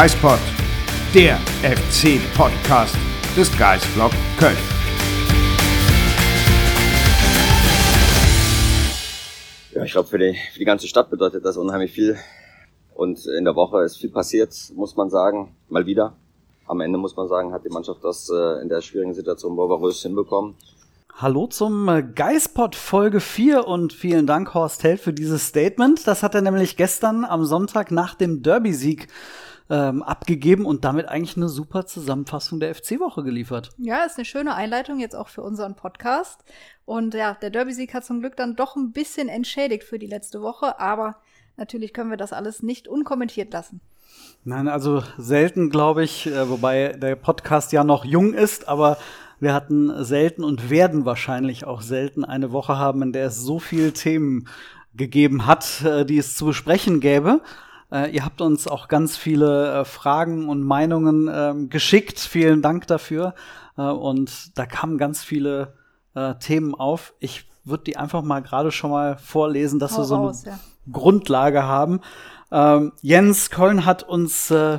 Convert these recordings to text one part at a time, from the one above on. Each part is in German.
Geispod, der FC-Podcast des Geisblog Köln. Ja, ich glaube, für die, für die ganze Stadt bedeutet das unheimlich viel. Und in der Woche ist viel passiert, muss man sagen. Mal wieder. Am Ende muss man sagen, hat die Mannschaft das äh, in der schwierigen Situation bravourös hinbekommen. Hallo zum äh, Geispod Folge 4 und vielen Dank Horst Held für dieses Statement. Das hat er nämlich gestern am Sonntag nach dem Derby-Sieg ähm, abgegeben und damit eigentlich eine super Zusammenfassung der FC-Woche geliefert. Ja, ist eine schöne Einleitung jetzt auch für unseren Podcast. Und ja, der Derby-Sieg hat zum Glück dann doch ein bisschen entschädigt für die letzte Woche, aber natürlich können wir das alles nicht unkommentiert lassen. Nein, also selten, glaube ich, äh, wobei der Podcast ja noch jung ist, aber wir hatten selten und werden wahrscheinlich auch selten eine Woche haben, in der es so viele Themen gegeben hat, äh, die es zu besprechen gäbe. Äh, ihr habt uns auch ganz viele äh, Fragen und Meinungen ähm, geschickt. Vielen Dank dafür. Äh, und da kamen ganz viele äh, Themen auf. Ich würde die einfach mal gerade schon mal vorlesen, dass Hau wir so raus, eine ja. Grundlage haben. Ähm, Jens Köln hat uns äh,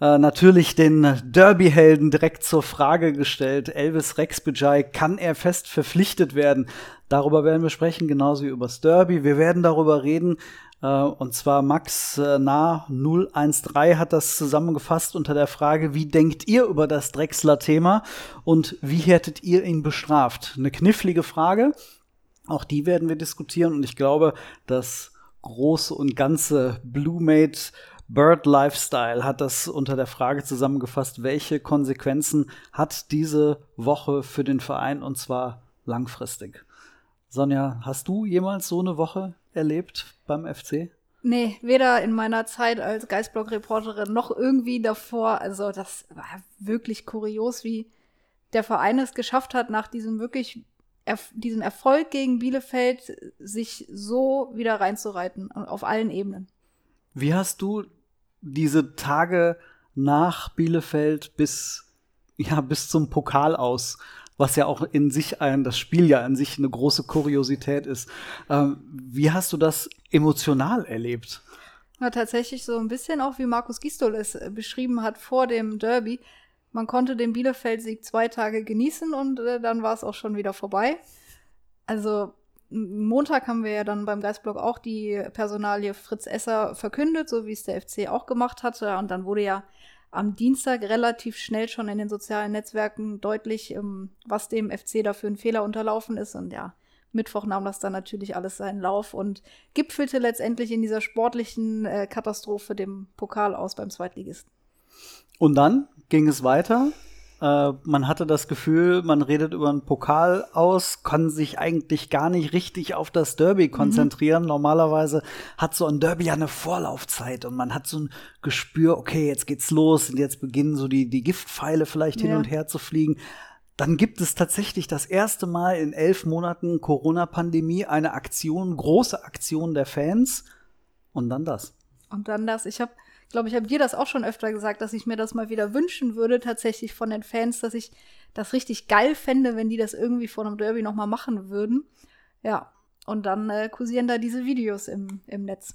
äh, natürlich den Derby-Helden direkt zur Frage gestellt. Elvis Rexbejai, kann er fest verpflichtet werden? Darüber werden wir sprechen, genauso wie übers Derby. Wir werden darüber reden, und zwar Max äh, Nah 013 hat das zusammengefasst unter der Frage, wie denkt ihr über das Drechsler-Thema und wie hättet ihr ihn bestraft? Eine knifflige Frage. Auch die werden wir diskutieren und ich glaube, das große und ganze Blue Mate Bird Lifestyle hat das unter der Frage zusammengefasst, welche Konsequenzen hat diese Woche für den Verein und zwar langfristig. Sonja, hast du jemals so eine Woche erlebt beim FC? Nee, weder in meiner Zeit als Geistblog-Reporterin noch irgendwie davor. Also das war wirklich kurios, wie der Verein es geschafft hat, nach diesem wirklich erf diesem Erfolg gegen Bielefeld sich so wieder reinzureiten auf allen Ebenen. Wie hast du diese Tage nach Bielefeld bis, ja, bis zum Pokal aus, was ja auch in sich ein, das Spiel ja an sich eine große Kuriosität ist. Ähm, wie hast du das emotional erlebt? Ja, tatsächlich so ein bisschen auch wie Markus Gistol es äh, beschrieben hat vor dem Derby. Man konnte den Bielefeld-Sieg zwei Tage genießen und äh, dann war es auch schon wieder vorbei. Also Montag haben wir ja dann beim Geistblog auch die Personalie Fritz Esser verkündet, so wie es der FC auch gemacht hatte. Und dann wurde ja am Dienstag relativ schnell schon in den sozialen Netzwerken deutlich, ähm, was dem FC da für ein Fehler unterlaufen ist. Und ja, Mittwoch nahm das dann natürlich alles seinen Lauf und gipfelte letztendlich in dieser sportlichen äh, Katastrophe dem Pokal aus beim Zweitligisten. Und dann ging es weiter. Äh, man hatte das Gefühl, man redet über einen Pokal aus, kann sich eigentlich gar nicht richtig auf das Derby konzentrieren. Normalerweise hat so ein Derby ja eine Vorlaufzeit und man hat so ein Gespür, okay, jetzt geht's los und jetzt beginnen so die, die Giftpfeile vielleicht hin Ja. und her zu fliegen. Dann gibt es tatsächlich das erste Mal in elf Monaten Corona-Pandemie eine Aktion, große Aktion der Fans und dann das. Und dann das, ich habe, glaube ich, habe dir das auch schon öfter gesagt, dass ich mir das mal wieder wünschen würde, tatsächlich von den Fans, dass ich das richtig geil fände, wenn die das irgendwie vor einem Derby nochmal machen würden. Ja, und dann äh, kursieren da diese Videos im, im Netz.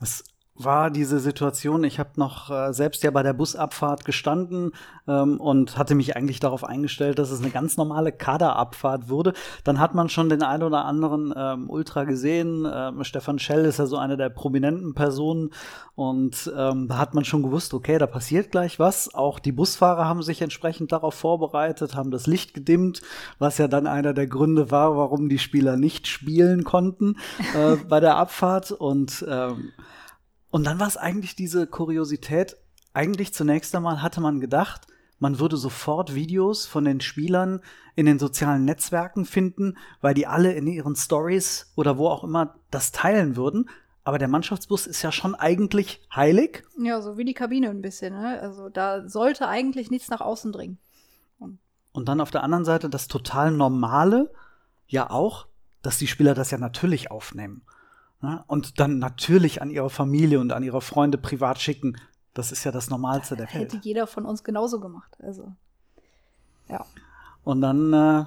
Es war diese Situation, ich habe noch äh, selbst ja bei der Busabfahrt gestanden ähm, und hatte mich eigentlich darauf eingestellt, dass es eine ganz normale Kaderabfahrt würde. Dann hat man schon den einen oder anderen ähm, Ultra gesehen. Ähm, Stefan Schell ist ja so eine der prominenten Personen und ähm, da hat man schon gewusst, okay, da passiert gleich was. Auch die Busfahrer haben sich entsprechend darauf vorbereitet, haben das Licht gedimmt, was ja dann einer der Gründe war, warum die Spieler nicht spielen konnten äh, bei der Abfahrt und ähm, und dann war es eigentlich diese Kuriosität. Eigentlich zunächst einmal hatte man gedacht, man würde sofort Videos von den Spielern in den sozialen Netzwerken finden, weil die alle in ihren Stories oder wo auch immer das teilen würden. Aber der Mannschaftsbus ist ja schon eigentlich heilig. Ja, so wie die Kabine ein bisschen, ne? Also da sollte eigentlich nichts nach außen dringen. Und dann auf der anderen Seite das total Normale, ja auch, dass die Spieler das ja natürlich aufnehmen. Ne? Und dann natürlich an ihre Familie und an ihre Freunde privat schicken. Das ist ja das Normalste der Welt. Hätte jeder von uns genauso gemacht. Also, ja. Und dann äh,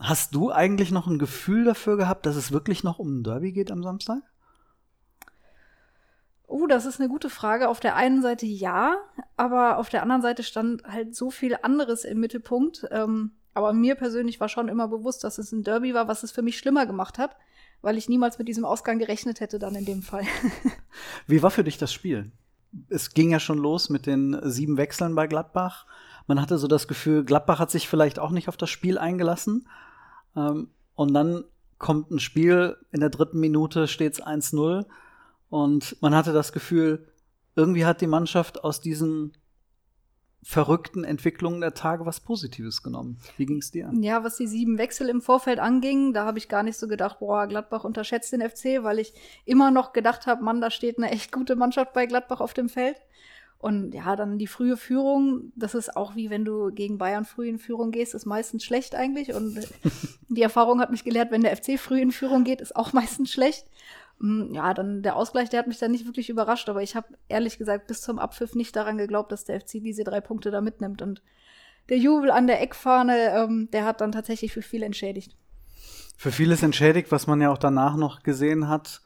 hast du eigentlich noch ein Gefühl dafür gehabt, dass es wirklich noch um ein Derby geht am Samstag? Oh, das ist eine gute Frage. Auf der einen Seite ja, aber auf der anderen Seite stand halt so viel anderes im Mittelpunkt. Ähm, aber mir persönlich war schon immer bewusst, dass es ein Derby war, was es für mich schlimmer gemacht hat, weil ich niemals mit diesem Ausgang gerechnet hätte dann in dem Fall. Wie war für dich das Spiel? Es ging ja schon los mit den sieben Wechseln bei Gladbach. Man hatte so das Gefühl, Gladbach hat sich vielleicht auch nicht auf das Spiel eingelassen. Ähm, und dann kommt ein Spiel, in der dritten Minute steht es 1-0 und man hatte das Gefühl, irgendwie hat die Mannschaft aus diesen verrückten Entwicklungen der Tage was Positives genommen. Wie ging es dir? Ja, was die sieben Wechsel im Vorfeld anging, da habe ich gar nicht so gedacht, boah, Gladbach unterschätzt den FC, weil ich immer noch gedacht habe, Mann, da steht eine echt gute Mannschaft bei Gladbach auf dem Feld. Und ja, dann die frühe Führung, das ist auch wie wenn du gegen Bayern früh in Führung gehst, ist meistens schlecht eigentlich. Und die Erfahrung hat mich gelehrt, wenn der FC früh in Führung geht, ist auch meistens schlecht. Hm, ja, dann der Ausgleich, der hat mich dann nicht wirklich überrascht, aber ich habe ehrlich gesagt bis zum Abpfiff nicht daran geglaubt, dass der FC diese drei Punkte da mitnimmt. Und der Jubel an der Eckfahne, ähm, der hat dann tatsächlich für viel entschädigt. Für vieles entschädigt, was man ja auch danach noch gesehen hat,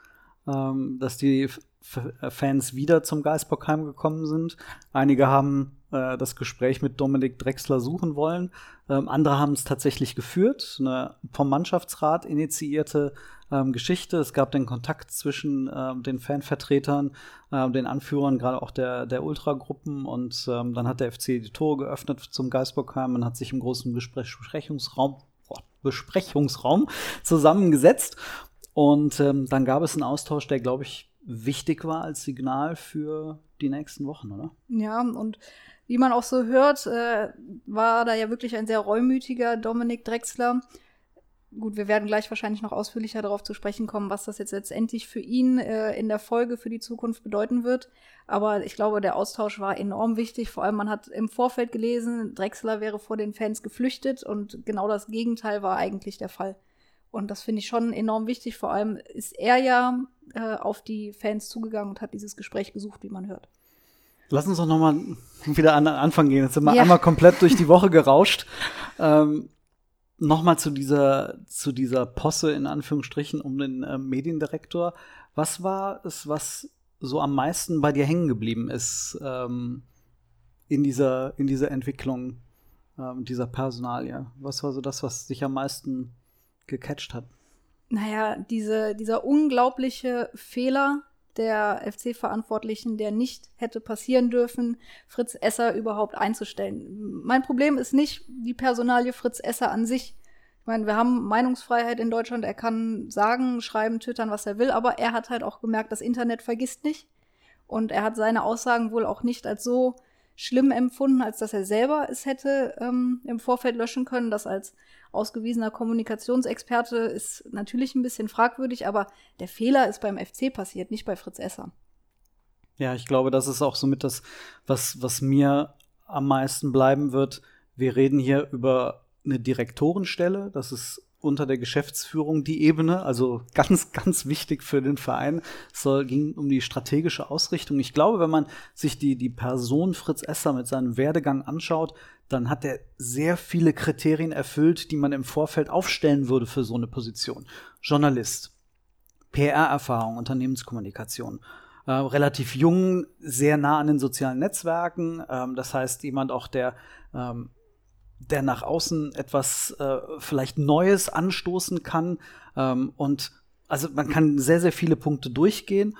ähm, dass die Fans wieder zum Geisbockheim gekommen sind. Einige haben äh, das Gespräch mit Dominik Drexler suchen wollen. Ähm, andere haben es tatsächlich geführt. Eine vom Mannschaftsrat initiierte ähm, Geschichte. Es gab den Kontakt zwischen ähm, den Fanvertretern, äh, den Anführern, gerade auch der, der Ultragruppen. Und ähm, dann hat der FC die Tore geöffnet zum Geisbockheim und hat sich im großen Gespräch Besprechungsraum, oh, Besprechungsraum zusammengesetzt. Und ähm, dann gab es einen Austausch, der, glaube ich, wichtig war als Signal für die nächsten Wochen, oder? Ja, und wie man auch so hört, äh, war da ja wirklich ein sehr reumütiger Dominik Drexler. Gut, wir werden gleich wahrscheinlich noch ausführlicher darauf zu sprechen kommen, was das jetzt letztendlich für ihn äh, in der Folge für die Zukunft bedeuten wird. Aber ich glaube, der Austausch war enorm wichtig. Vor allem, man hat im Vorfeld gelesen, Drexler wäre vor den Fans geflüchtet und genau das Gegenteil war eigentlich der Fall. Und das finde ich schon enorm wichtig. Vor allem ist er ja äh, auf die Fans zugegangen und hat dieses Gespräch gesucht, wie man hört. Lass uns doch noch mal wieder an den Anfang gehen. Jetzt sind wir ja. einmal komplett durch die Woche gerauscht. Ähm, noch mal zu dieser zu dieser Posse in Anführungsstrichen um den äh, Mediendirektor. Was war es, was so am meisten bei dir hängen geblieben ist ähm, in dieser in dieser Entwicklung ähm, dieser Personalie? Was war so das, was dich am meisten gecatcht hat? Naja, diese, dieser unglaubliche Fehler der FC-Verantwortlichen, der nicht hätte passieren dürfen, Fritz Esser überhaupt einzustellen. Mein Problem ist nicht die Personalie Fritz Esser an sich. Ich meine, wir haben Meinungsfreiheit in Deutschland. Er kann sagen, schreiben, twittern, was er will, aber er hat halt auch gemerkt, das Internet vergisst nicht. Und er hat seine Aussagen wohl auch nicht als so schlimm empfunden, als dass er selber es hätte ähm, im Vorfeld löschen können. Das als ausgewiesener Kommunikationsexperte ist natürlich ein bisschen fragwürdig, aber der Fehler ist beim FC passiert, nicht bei Fritz Esser. Ja, ich glaube, das ist auch somit das, was, was mir am meisten bleiben wird. Wir reden hier über eine Direktorenstelle. Das ist unter der Geschäftsführung die Ebene, also ganz, ganz wichtig für den Verein. Es ging um die strategische Ausrichtung. Ich glaube, wenn man sich die, die Person Fritz Esser mit seinem Werdegang anschaut, dann hat er sehr viele Kriterien erfüllt, die man im Vorfeld aufstellen würde für so eine Position. Journalist, PR-Erfahrung, Unternehmenskommunikation, äh, relativ jung, sehr nah an den sozialen Netzwerken. Ähm, das heißt, jemand auch, der ähm, der nach außen etwas äh, vielleicht Neues anstoßen kann. Ähm, und also man kann sehr, sehr viele Punkte durchgehen.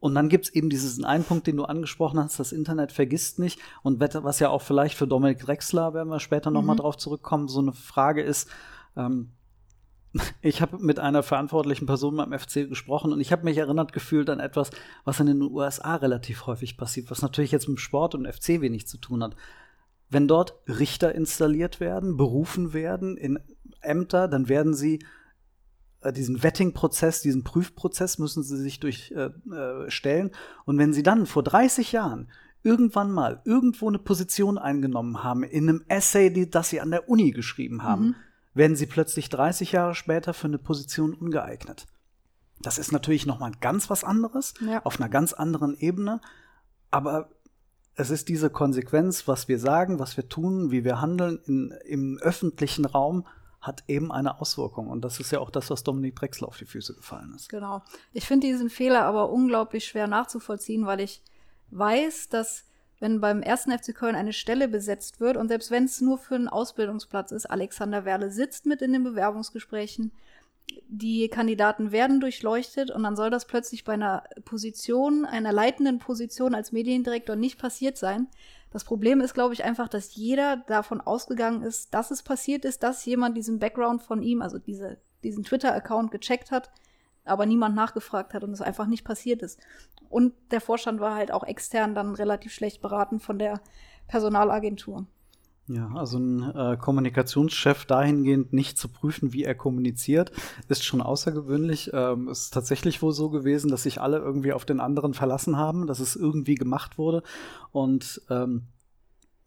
Und dann gibt es eben diesen einen Punkt, den du angesprochen hast, das Internet vergisst nicht. Und was ja auch vielleicht für Dominik Drexler, werden wir später noch mhm. mal drauf zurückkommen, so eine Frage ist, ähm, ich habe mit einer verantwortlichen Person beim FC gesprochen und ich habe mich erinnert gefühlt an etwas, was in den USA relativ häufig passiert, was natürlich jetzt mit Sport und FC wenig zu tun hat. Wenn dort Richter installiert werden, berufen werden in Ämter, dann werden sie diesen Vetting-Prozess, diesen Prüfprozess müssen sie sich durchstellen. Äh, äh und wenn sie dann vor 30 Jahren irgendwann mal irgendwo eine Position eingenommen haben, in einem Essay, die, das sie an der Uni geschrieben haben, mhm. werden sie plötzlich 30 Jahre später für eine Position ungeeignet. Das ist natürlich noch mal ganz was anderes, ja. auf einer ganz anderen Ebene. Aber es ist diese Konsequenz, was wir sagen, was wir tun, wie wir handeln in, im öffentlichen Raum, hat eben eine Auswirkung. Und das ist ja auch das, was Dominik Drexler auf die Füße gefallen ist. Genau. Ich finde diesen Fehler aber unglaublich schwer nachzuvollziehen, weil ich weiß, dass wenn beim ersten FC Köln eine Stelle besetzt wird und selbst wenn es nur für einen Ausbildungsplatz ist, Alexander Werle sitzt mit in den Bewerbungsgesprächen, die Kandidaten werden durchleuchtet und dann soll das plötzlich bei einer Position, einer leitenden Position als Mediendirektor nicht passiert sein. Das Problem ist, glaube ich, einfach, dass jeder davon ausgegangen ist, dass es passiert ist, dass jemand diesen Background von ihm, also diese, diesen Twitter-Account gecheckt hat, aber niemand nachgefragt hat und es einfach nicht passiert ist. Und der Vorstand war halt auch extern dann relativ schlecht beraten von der Personalagentur. Ja, also ein äh, Kommunikationschef dahingehend nicht zu prüfen, wie er kommuniziert, ist schon außergewöhnlich. Ähm, ist tatsächlich wohl so gewesen, dass sich alle irgendwie auf den anderen verlassen haben, dass es irgendwie gemacht wurde. Und ähm,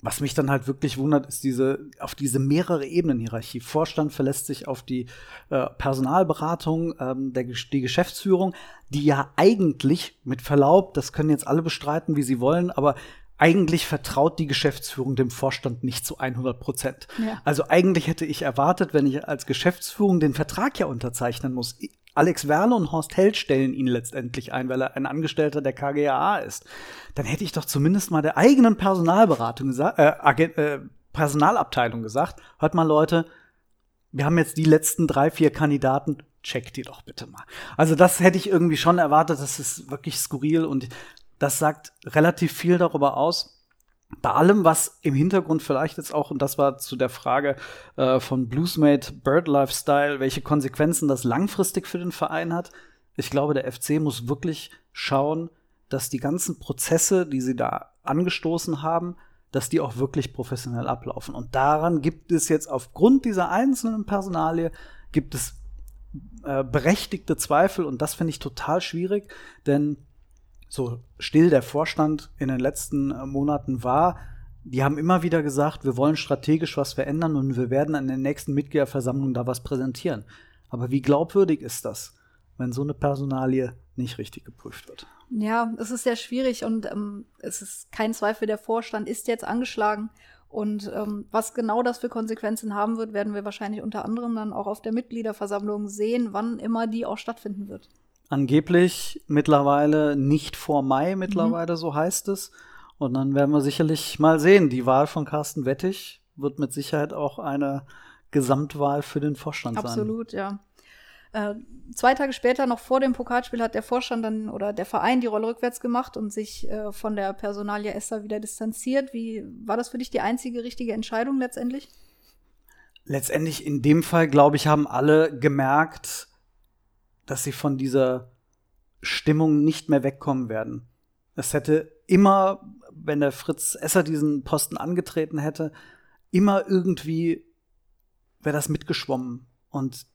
was mich dann halt wirklich wundert, ist diese, auf diese mehrere Ebenen Hierarchie. Vorstand verlässt sich auf die äh, Personalberatung, ähm, der, die Geschäftsführung, die ja eigentlich, mit Verlaub, das können jetzt alle bestreiten, wie sie wollen, aber eigentlich vertraut die Geschäftsführung dem Vorstand nicht zu 100 Prozent. Ja. Also eigentlich hätte ich erwartet, wenn ich als Geschäftsführung den Vertrag ja unterzeichnen muss. Alex Werle und Horst Held stellen ihn letztendlich ein, weil er ein Angestellter der KGAA ist. Dann hätte ich doch zumindest mal der eigenen Personalberatung gesagt, äh, äh, Personalabteilung gesagt, hört mal Leute, wir haben jetzt die letzten drei, vier Kandidaten, checkt die doch bitte mal. Also das hätte ich irgendwie schon erwartet, das ist wirklich skurril und das sagt relativ viel darüber aus. Bei allem, was im Hintergrund vielleicht jetzt auch, und das war zu der Frage äh, von Bluesmate Bird Lifestyle, welche Konsequenzen das langfristig für den Verein hat. Ich glaube, der FC muss wirklich schauen, dass die ganzen Prozesse, die sie da angestoßen haben, dass die auch wirklich professionell ablaufen. Und daran gibt es jetzt aufgrund dieser einzelnen Personalie, gibt es äh, berechtigte Zweifel und das finde ich total schwierig, denn so still der Vorstand in den letzten äh, Monaten war, die haben immer wieder gesagt, wir wollen strategisch was verändern und wir werden an der nächsten Mitgliederversammlung da was präsentieren. Aber wie glaubwürdig ist das, wenn so eine Personalie nicht richtig geprüft wird? Ja, es ist sehr schwierig und ähm, es ist kein Zweifel, der Vorstand ist jetzt angeschlagen. Und ähm, was genau das für Konsequenzen haben wird, werden wir wahrscheinlich unter anderem dann auch auf der Mitgliederversammlung sehen, wann immer die auch stattfinden wird angeblich mittlerweile nicht vor Mai mittlerweile, mhm. so heißt es. Und dann werden wir sicherlich mal sehen. Die Wahl von Carsten Wettig wird mit Sicherheit auch eine Gesamtwahl für den Vorstand Absolut, sein. Absolut, ja. Äh, zwei Tage später, noch vor dem Pokalspiel, hat der Vorstand dann oder der Verein die Rolle rückwärts gemacht und sich äh, von der Personalie Esther wieder distanziert. Wie war das für dich die einzige richtige Entscheidung letztendlich? Letztendlich in dem Fall, glaube ich, haben alle gemerkt, dass sie von dieser Stimmung nicht mehr wegkommen werden. Es hätte immer, wenn der Fritz Esser diesen Posten angetreten hätte, immer irgendwie wäre das mitgeschwommen. Und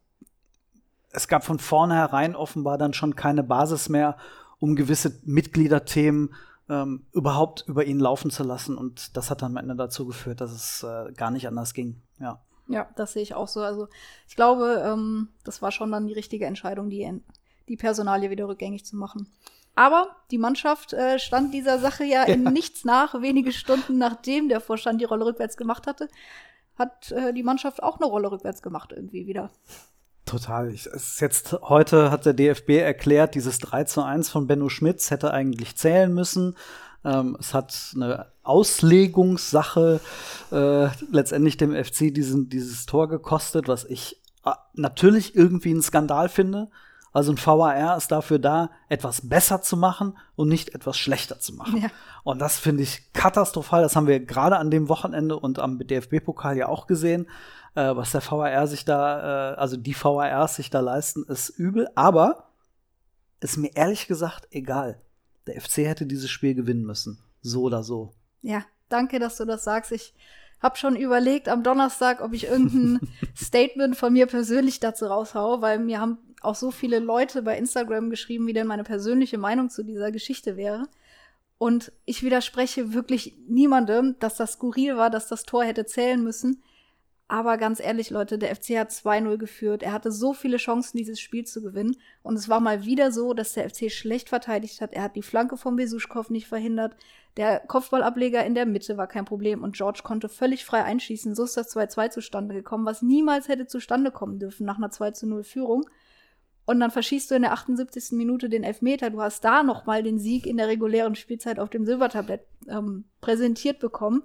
es gab von vornherein offenbar dann schon keine Basis mehr, um gewisse Mitgliederthemen ähm, überhaupt über ihn laufen zu lassen. Und das hat dann am Ende dazu geführt, dass es äh, gar nicht anders ging. Ja. Ja, das sehe ich auch so. Also ich glaube, ähm, das war schon dann die richtige Entscheidung, die, die Personalie wieder rückgängig zu machen. Aber die Mannschaft äh, stand dieser Sache ja, in nichts nach. Wenige Stunden nachdem der Vorstand die Rolle rückwärts gemacht hatte, hat äh, die Mannschaft auch eine Rolle rückwärts gemacht irgendwie wieder. Total. Ich, es ist jetzt heute hat der DFB erklärt, dieses 3 zu 1 von Benno Schmitz hätte eigentlich zählen müssen. Ähm, es hat eine Auslegungssache äh, letztendlich dem FC diesen, dieses Tor gekostet, was ich äh, natürlich irgendwie einen Skandal finde. Also ein VAR ist dafür da, etwas besser zu machen und nicht etwas schlechter zu machen. Ja. Und das finde ich katastrophal. Das haben wir gerade an dem Wochenende und am DFB-Pokal ja auch gesehen. Äh, was der VAR sich da, äh, also die VARs sich da leisten, ist übel. Aber ist mir ehrlich gesagt egal. Der FC hätte dieses Spiel gewinnen müssen. So oder so. Ja, danke, dass du das sagst. Ich habe schon überlegt am Donnerstag, ob ich irgendein Statement von mir persönlich dazu raushaue, weil mir haben auch so viele Leute bei Instagram geschrieben, wie denn meine persönliche Meinung zu dieser Geschichte wäre. Und ich widerspreche wirklich niemandem, dass das skurril war, dass das Tor hätte zählen müssen. Aber ganz ehrlich, Leute, der FC hat 2-0 geführt. Er hatte so viele Chancen, dieses Spiel zu gewinnen. Und es war mal wieder so, dass der FC schlecht verteidigt hat. Er hat die Flanke von Besuschkow nicht verhindert. Der Kopfballableger in der Mitte war kein Problem. Und George konnte völlig frei einschießen. So ist das 2-2 zustande gekommen, was niemals hätte zustande kommen dürfen nach einer 2-0-Führung. Und dann verschießt du in der 78. Minute den Elfmeter. Du hast da noch mal den Sieg in der regulären Spielzeit auf dem Silbertablett ähm, präsentiert bekommen.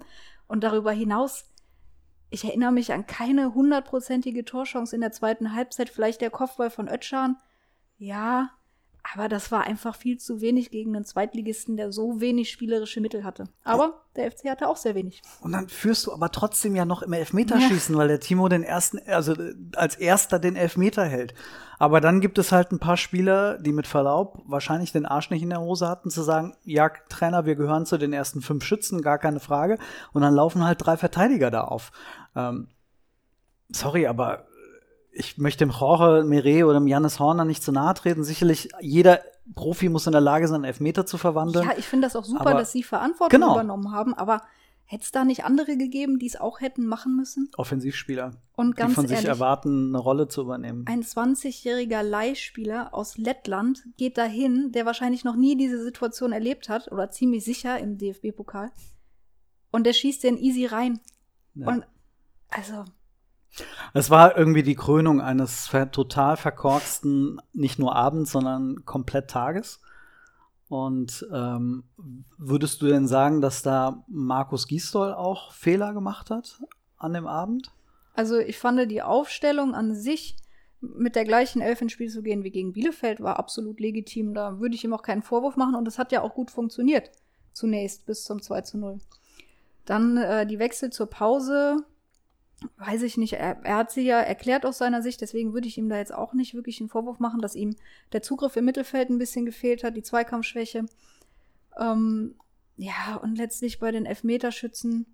Und darüber hinaus ich erinnere mich an keine hundertprozentige Torchance in der zweiten Halbzeit. Vielleicht der Kopfball von Ötschan. Ja, aber das war einfach viel zu wenig gegen einen Zweitligisten, der so wenig spielerische Mittel hatte. Aber der FC hatte auch sehr wenig. Und dann führst du aber trotzdem ja noch im Elfmeterschießen, ja. weil der Timo den ersten, also als erster den Elfmeter hält. Aber dann gibt es halt ein paar Spieler, die mit Verlaub wahrscheinlich den Arsch nicht in der Hose hatten, zu sagen, ja, Trainer, wir gehören zu den ersten fünf Schützen, gar keine Frage. Und dann laufen halt drei Verteidiger da auf. Ähm, sorry, aber ich möchte dem Jorge Mire oder dem Janis Horner nicht zu nahe treten. Sicherlich, jeder Profi muss in der Lage sein, Elfmeter zu verwandeln. Ja, ich finde das auch super, aber, dass sie Verantwortung genau. übernommen haben, aber hätte es da nicht andere gegeben, die es auch hätten machen müssen? Offensivspieler. Und ganz die von ehrlich, sich erwarten, eine Rolle zu übernehmen. Ein 20-jähriger Leihspieler aus Lettland geht dahin, der wahrscheinlich noch nie diese Situation erlebt hat oder ziemlich sicher im DFB-Pokal. Und der schießt den easy rein. Ja. Und also. Es war irgendwie die Krönung eines total verkorksten, nicht nur Abends, sondern komplett Tages. Und ähm, würdest du denn sagen, dass da Markus Gisdol auch Fehler gemacht hat an dem Abend? Also ich fand die Aufstellung an sich mit der gleichen Elf ins Spiel zu gehen wie gegen Bielefeld war absolut legitim. Da würde ich ihm auch keinen Vorwurf machen und es hat ja auch gut funktioniert. Zunächst bis zum 2 zu 0. Dann äh, die Wechsel zur Pause weiß ich nicht, er, er, hat sie ja erklärt aus seiner Sicht, deswegen würde ich ihm da jetzt auch nicht wirklich einen Vorwurf machen, dass ihm der Zugriff im Mittelfeld ein bisschen gefehlt hat, die Zweikampfschwäche. Ähm, ja, und letztlich bei den Elfmeterschützen,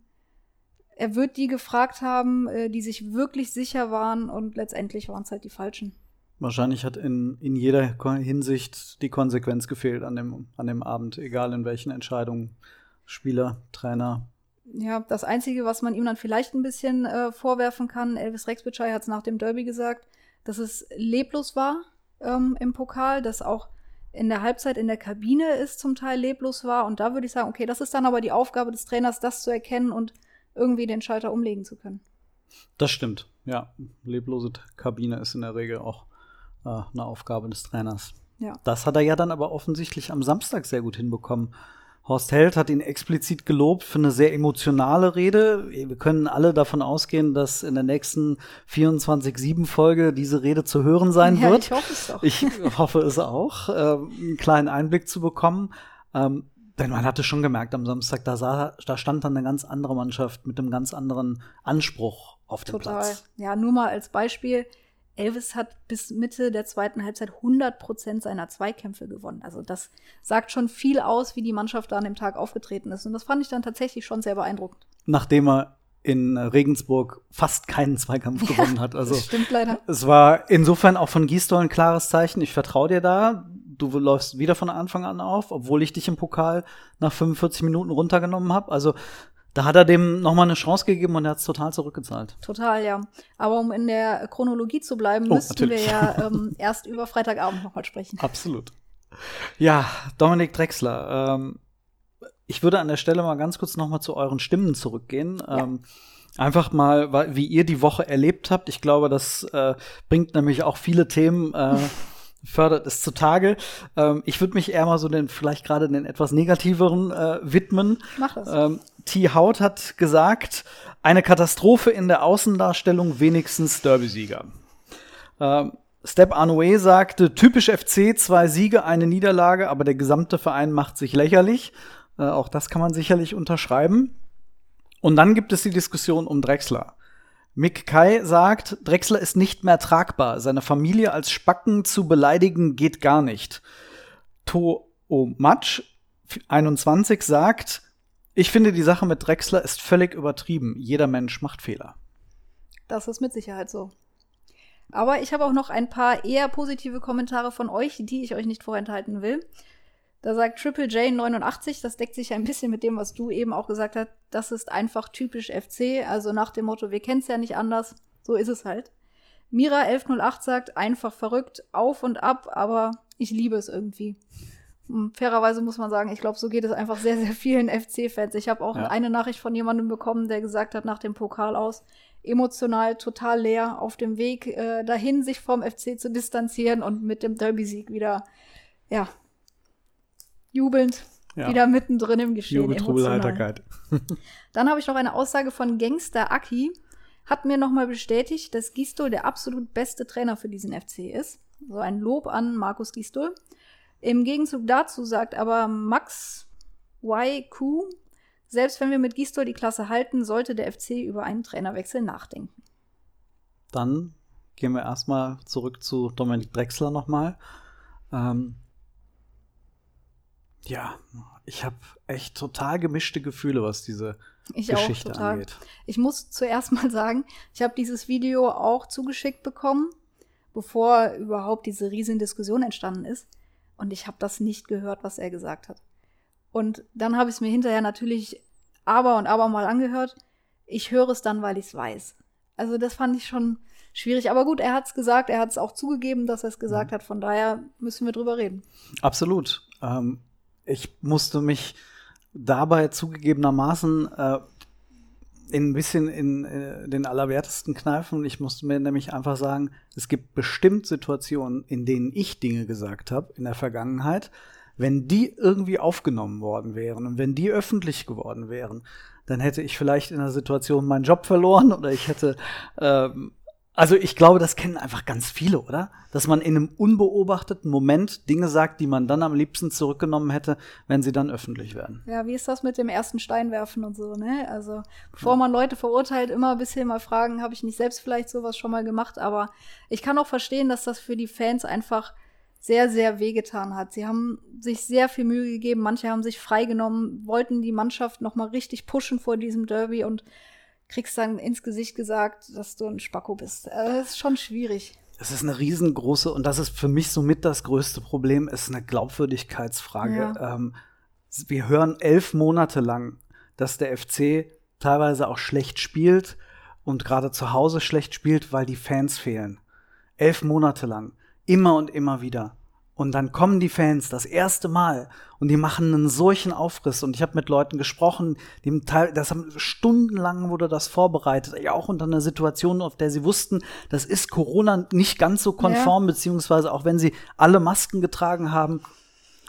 er wird die gefragt haben, äh, die sich wirklich sicher waren und letztendlich waren es halt die falschen. Wahrscheinlich hat in, in jeder Hinsicht die Konsequenz gefehlt an dem, an dem Abend, egal in welchen Entscheidungen Spieler, Trainer, ja, das Einzige, was man ihm dann vielleicht ein bisschen äh, vorwerfen kann, Elvis Rexbitschei hat es nach dem Derby gesagt, dass es leblos war ähm, im Pokal, dass auch in der Halbzeit in der Kabine es zum Teil leblos war. Und da würde ich sagen, okay, das ist dann aber die Aufgabe des Trainers, das zu erkennen und irgendwie den Schalter umlegen zu können. Das stimmt, ja. Leblose Kabine ist in der Regel auch äh, eine Aufgabe des Trainers. Ja. Das hat er ja dann aber offensichtlich am Samstag sehr gut hinbekommen. Horst Held hat ihn explizit gelobt für eine sehr emotionale Rede. Wir können alle davon ausgehen, dass in der nächsten 24-7-Folge diese Rede zu hören sein ja, wird. Ich hoffe es auch. Ich hoffe es auch, einen kleinen Einblick zu bekommen. Ähm, denn man hatte schon gemerkt am Samstag, da, sah, da stand dann eine ganz andere Mannschaft mit einem ganz anderen Anspruch auf dem Total. Platz. Ja, nur mal als Beispiel. Elvis hat bis Mitte der zweiten Halbzeit 100 Prozent seiner Zweikämpfe gewonnen. Also das sagt schon viel aus, wie die Mannschaft da an dem Tag aufgetreten ist. Und das fand ich dann tatsächlich schon sehr beeindruckend. Nachdem er in Regensburg fast keinen Zweikampf gewonnen hat. Also das stimmt leider. Es war insofern auch von Gisdol ein klares Zeichen. Ich vertraue dir da. Du läufst wieder von Anfang an auf, obwohl ich dich im Pokal nach 45 Minuten runtergenommen habe. Also da hat er dem nochmal eine Chance gegeben und er hat es total zurückgezahlt. Total, ja. Aber um in der Chronologie zu bleiben, oh, müssten natürlich. wir ja ähm, erst über Freitagabend nochmal sprechen. Absolut. Ja, Dominik Drexler. Ähm, ich würde an der Stelle mal ganz kurz nochmal zu euren Stimmen zurückgehen. Ja. Ähm, einfach mal, wie ihr die Woche erlebt habt. Ich glaube, das äh, bringt nämlich auch viele Themen äh, fördert es zutage. Ähm, ich würde mich eher mal so den, vielleicht gerade den etwas negativeren äh, widmen. Mach das. Ähm, T. Haut hat gesagt, eine Katastrophe in der Außendarstellung, wenigstens Derby-Sieger. Ähm, Step Anoué sagte, typisch FC, zwei Siege, eine Niederlage, aber der gesamte Verein macht sich lächerlich. Äh, auch das kann man sicherlich unterschreiben. Und dann gibt es die Diskussion um Drexler. Mick Kai sagt, Drexler ist nicht mehr tragbar. Seine Familie als Spacken zu beleidigen geht gar nicht. To Matsch 21 sagt, ich finde, die Sache mit Drexler ist völlig übertrieben. Jeder Mensch macht Fehler. Das ist mit Sicherheit so. Aber ich habe auch noch ein paar eher positive Kommentare von euch, die ich euch nicht vorenthalten will. Da sagt Triple J 89, das deckt sich ein bisschen mit dem, was du eben auch gesagt hast. Das ist einfach typisch FC. Also nach dem Motto, wir kennen es ja nicht anders. So ist es halt. Mira 1108 sagt, einfach verrückt, auf und ab, aber ich liebe es irgendwie. Fairerweise muss man sagen, ich glaube, so geht es einfach sehr, sehr vielen FC-Fans. Ich habe auch ja. eine Nachricht von jemandem bekommen, der gesagt hat, nach dem Pokal aus, emotional total leer, auf dem Weg äh, dahin, sich vom FC zu distanzieren und mit dem Derby-Sieg wieder, ja, jubelnd, ja. wieder mittendrin im Geschehen. Heiterkeit. Dann habe ich noch eine Aussage von Gangster Aki, hat mir nochmal bestätigt, dass Gistol der absolut beste Trainer für diesen FC ist. So ein Lob an Markus Gistol. Im Gegenzug dazu sagt aber Max YQ, selbst wenn wir mit Gistol die Klasse halten, sollte der FC über einen Trainerwechsel nachdenken. Dann gehen wir erstmal zurück zu Dominik Drexler nochmal. Ähm, ja, ich habe echt total gemischte Gefühle, was diese ich Geschichte angeht. Ich muss zuerst mal sagen, ich habe dieses Video auch zugeschickt bekommen, bevor überhaupt diese riesen Diskussion entstanden ist. Und ich habe das nicht gehört, was er gesagt hat. Und dann habe ich es mir hinterher natürlich aber und aber mal angehört. Ich höre es dann, weil ich es weiß. Also das fand ich schon schwierig. Aber gut, er hat es gesagt, er hat es auch zugegeben, dass er es gesagt mhm. hat. Von daher müssen wir drüber reden. Absolut. Ähm, ich musste mich dabei zugegebenermaßen äh, in ein bisschen in äh, den Allerwertesten kneifen. Ich musste mir nämlich einfach sagen, es gibt bestimmt Situationen, in denen ich Dinge gesagt habe in der Vergangenheit, wenn die irgendwie aufgenommen worden wären und wenn die öffentlich geworden wären, dann hätte ich vielleicht in der Situation meinen Job verloren oder ich hätte ähm, also ich glaube, das kennen einfach ganz viele, oder? Dass man in einem unbeobachteten Moment Dinge sagt, die man dann am liebsten zurückgenommen hätte, wenn sie dann öffentlich werden. Ja, wie ist das mit dem ersten Steinwerfen und so, ne? Also bevor ja. man Leute verurteilt, immer ein bisschen mal fragen, habe ich nicht selbst vielleicht sowas schon mal gemacht, aber ich kann auch verstehen, dass das für die Fans einfach sehr, sehr wehgetan hat. Sie haben sich sehr viel Mühe gegeben, manche haben sich freigenommen, wollten die Mannschaft noch mal richtig pushen vor diesem Derby und kriegst dann ins Gesicht gesagt, dass du ein Spacko bist. Äh, das ist schon schwierig. Es ist eine riesengroße, und das ist für mich somit das größte Problem, ist eine Glaubwürdigkeitsfrage. Ja. Ähm, wir hören elf Monate lang, dass der FC teilweise auch schlecht spielt und gerade zu Hause schlecht spielt, weil die Fans fehlen. Elf Monate lang. Immer und immer wieder. Und dann kommen die Fans das erste Mal und die machen einen solchen Aufriss. Und ich habe mit Leuten gesprochen, die Teil, das haben stundenlang wurde das vorbereitet, ja auch unter einer Situation, auf der sie wussten, das ist Corona nicht ganz so konform, ja. beziehungsweise auch wenn sie alle Masken getragen haben,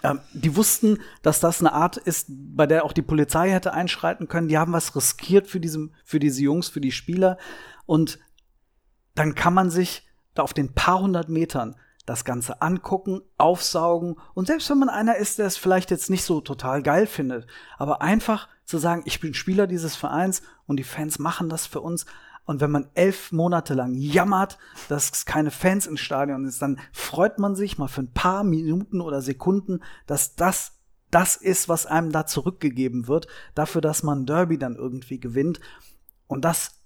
ähm, die wussten, dass das eine Art ist, bei der auch die Polizei hätte einschreiten können. Die haben was riskiert für, diesem, für diese Jungs, für die Spieler. Und dann kann man sich da auf den paar hundert Metern das Ganze angucken, aufsaugen und selbst wenn man einer ist, der es vielleicht jetzt nicht so total geil findet, aber einfach zu sagen, ich bin Spieler dieses Vereins und die Fans machen das für uns. Und wenn man elf Monate lang jammert, dass es keine Fans im Stadion ist, dann freut man sich mal für ein paar Minuten oder Sekunden, dass das das ist, was einem da zurückgegeben wird, dafür, dass man Derby dann irgendwie gewinnt. Und das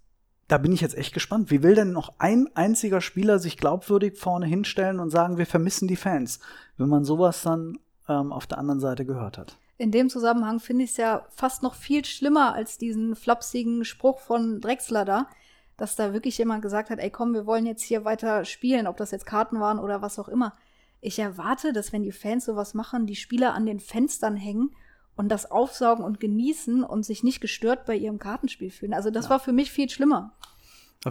da bin ich jetzt echt gespannt. Wie will denn noch ein einziger Spieler sich glaubwürdig vorne hinstellen und sagen, wir vermissen die Fans, wenn man sowas dann ähm, auf der anderen Seite gehört hat? In dem Zusammenhang finde ich es ja fast noch viel schlimmer als diesen flapsigen Spruch von Drexler da, dass da wirklich jemand gesagt hat, ey komm, wir wollen jetzt hier weiter spielen, ob das jetzt Karten waren oder was auch immer. Ich erwarte, dass wenn die Fans sowas machen, die Spieler an den Fenstern hängen und das aufsaugen und genießen und sich nicht gestört bei ihrem Kartenspiel fühlen. Also das ja. war für mich viel schlimmer.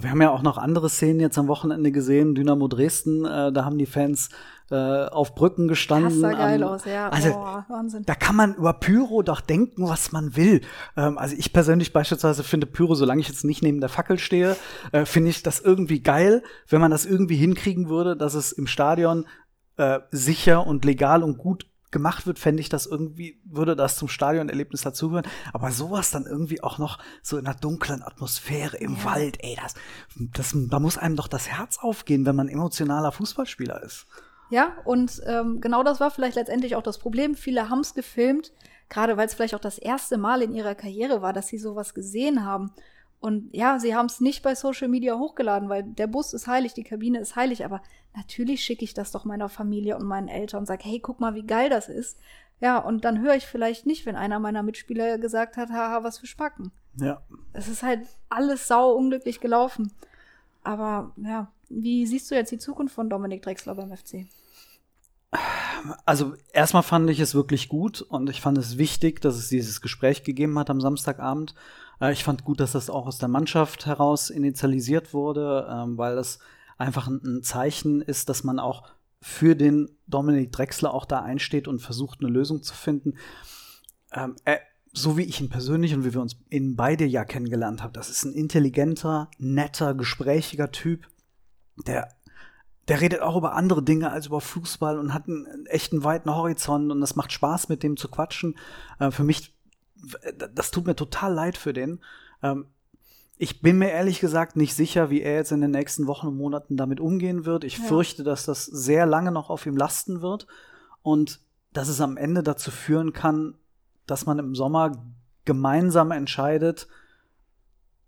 Wir haben ja auch noch andere Szenen jetzt am Wochenende gesehen. Dynamo Dresden, äh, da haben die Fans äh, auf Brücken gestanden. Das sah geil aus, ja. Also, Boah, Wahnsinn. Da kann man über Pyro doch denken, was man will. Ähm, also ich persönlich beispielsweise finde Pyro, solange ich jetzt nicht neben der Fackel stehe, äh, finde ich das irgendwie geil, wenn man das irgendwie hinkriegen würde, dass es im Stadion äh, sicher und legal und gut gemacht wird, fände ich das irgendwie, würde das zum Stadionerlebnis dazugehören. Aber sowas dann irgendwie auch noch so in einer dunklen Atmosphäre im ja. Wald, ey, das, das, da muss einem doch das Herz aufgehen, wenn man emotionaler Fußballspieler ist. Ja, und ähm, genau das war vielleicht letztendlich auch das Problem. Viele haben es gefilmt, gerade weil es vielleicht auch das erste Mal in ihrer Karriere war, dass sie sowas gesehen haben. Und ja, sie haben es nicht bei Social Media hochgeladen, weil der Bus ist heilig, die Kabine ist heilig, aber natürlich schicke ich das doch meiner Familie und meinen Eltern und sage, hey, guck mal, wie geil das ist. Ja, und dann höre ich vielleicht nicht, wenn einer meiner Mitspieler gesagt hat, haha, was für Spacken. Ja. Es ist halt alles sau unglücklich gelaufen. Aber ja, wie siehst du jetzt die Zukunft von Dominik Drexler beim FC? Also erstmal fand ich es wirklich gut und ich fand es wichtig, dass es dieses Gespräch gegeben hat am Samstagabend. Äh, ich fand gut, dass das auch aus der Mannschaft heraus initialisiert wurde, ähm, weil es einfach ein Zeichen ist, dass man auch für den Dominik Drexler auch da einsteht und versucht, eine Lösung zu finden. Ähm, er, so wie ich ihn persönlich und wie wir uns in beide ja kennengelernt haben, das ist ein intelligenter, netter, gesprächiger Typ, der der redet auch über andere Dinge als über Fußball und hat einen echten weiten Horizont und es macht Spaß, mit dem zu quatschen. Äh, für mich, das tut mir total leid für den. Ähm, ich bin mir ehrlich gesagt nicht sicher, wie er jetzt in den nächsten Wochen und Monaten damit umgehen wird. Ich ja. fürchte, dass das sehr lange noch auf ihm lasten wird und dass es am Ende dazu führen kann, dass man im Sommer gemeinsam entscheidet,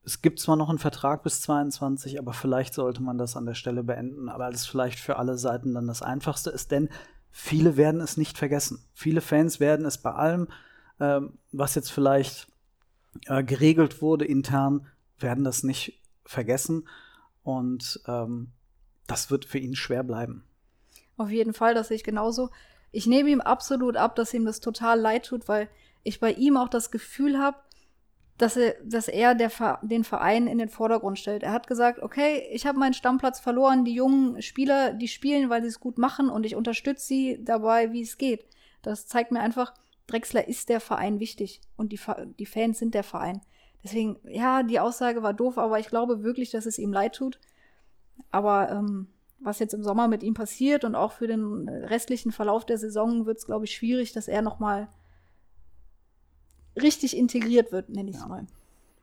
es gibt zwar noch einen Vertrag bis 22, aber vielleicht sollte man das an der Stelle beenden, aber das vielleicht für alle Seiten dann das Einfachste ist, denn viele werden es nicht vergessen. Viele Fans werden es bei allem, was jetzt vielleicht äh, geregelt wurde intern, werden das nicht vergessen und ähm, das wird für ihn schwer bleiben. Auf jeden Fall, das sehe ich genauso. Ich nehme ihm absolut ab, dass ihm das total leid tut, weil ich bei ihm auch das Gefühl habe, dass er, dass er der, den Verein in den Vordergrund stellt. Er hat gesagt, okay, ich habe meinen Stammplatz verloren, die jungen Spieler, die spielen, weil sie es gut machen und ich unterstütze sie dabei, wie es geht. Das zeigt mir einfach, Drexler ist der Verein wichtig und die, die Fans sind der Verein. Deswegen, ja, die Aussage war doof, aber ich glaube wirklich, dass es ihm leid tut. Aber ähm, was jetzt im Sommer mit ihm passiert und auch für den restlichen Verlauf der Saison wird es, glaube ich, schwierig, dass er noch mal richtig integriert wird, nenne ich es ja. mal.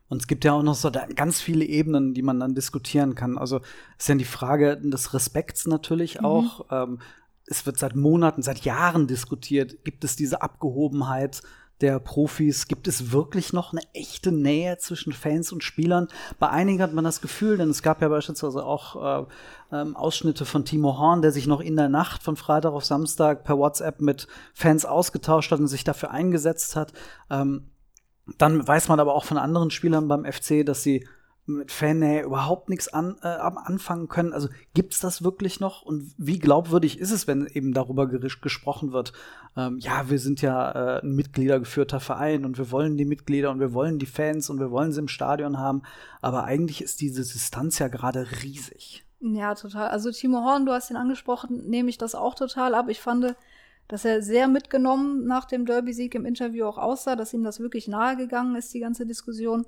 Und es gibt ja auch noch so ganz viele Ebenen, die man dann diskutieren kann. Also ist ja die Frage des Respekts natürlich mhm. auch. Ähm, es wird seit Monaten, seit Jahren diskutiert. Gibt es diese Abgehobenheit der Profis? Gibt es wirklich noch eine echte Nähe zwischen Fans und Spielern? Bei einigen hat man das Gefühl, denn es gab ja beispielsweise auch äh, ähm, Ausschnitte von Timo Horn, der sich noch in der Nacht von Freitag auf Samstag per WhatsApp mit Fans ausgetauscht hat und sich dafür eingesetzt hat. Ähm, dann weiß man aber auch von anderen Spielern beim FC, dass sie mit Fannähe überhaupt nichts an, äh, anfangen können. Also gibt's das wirklich noch? Und wie glaubwürdig ist es, wenn eben darüber gesprochen wird? Ähm, ja, wir sind ja äh, ein mitgliedergeführter Verein und wir wollen die Mitglieder und wir wollen die Fans und wir wollen sie im Stadion haben. Aber eigentlich ist diese Distanz ja gerade riesig. Ja, total. Also Timo Horn, du hast ihn angesprochen, nehme ich das auch total ab. Ich fand, dass er sehr mitgenommen nach dem Derby-Sieg im Interview auch aussah, dass ihm das wirklich nahe gegangen ist, die ganze Diskussion.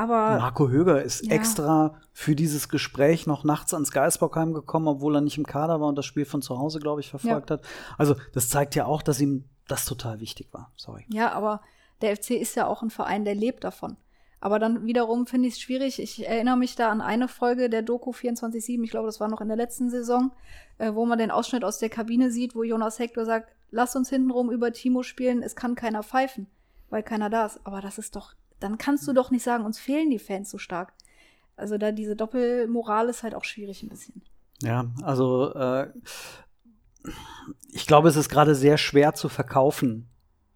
Aber Marco Höger ist ja. extra für dieses Gespräch noch nachts ans Geisbockheim gekommen, obwohl er nicht im Kader war und das Spiel von zu Hause, glaube ich, verfolgt ja. hat. Also das zeigt ja auch, dass ihm das total wichtig war. Sorry. Ja, aber der FC ist ja auch ein Verein, der lebt davon. Aber dann wiederum finde ich es schwierig. Ich erinnere mich da an eine Folge der Doku 24-7, ich glaube, das war noch in der letzten Saison, äh, wo man den Ausschnitt aus der Kabine sieht, wo Jonas Hector sagt, lass uns hintenrum über Timo spielen, es kann keiner pfeifen, weil keiner da ist. Aber das ist doch, dann kannst du doch nicht sagen, uns fehlen die Fans so stark. Also da diese Doppelmoral ist halt auch schwierig ein bisschen. Ja, also äh, ich glaube, es ist gerade sehr schwer zu verkaufen,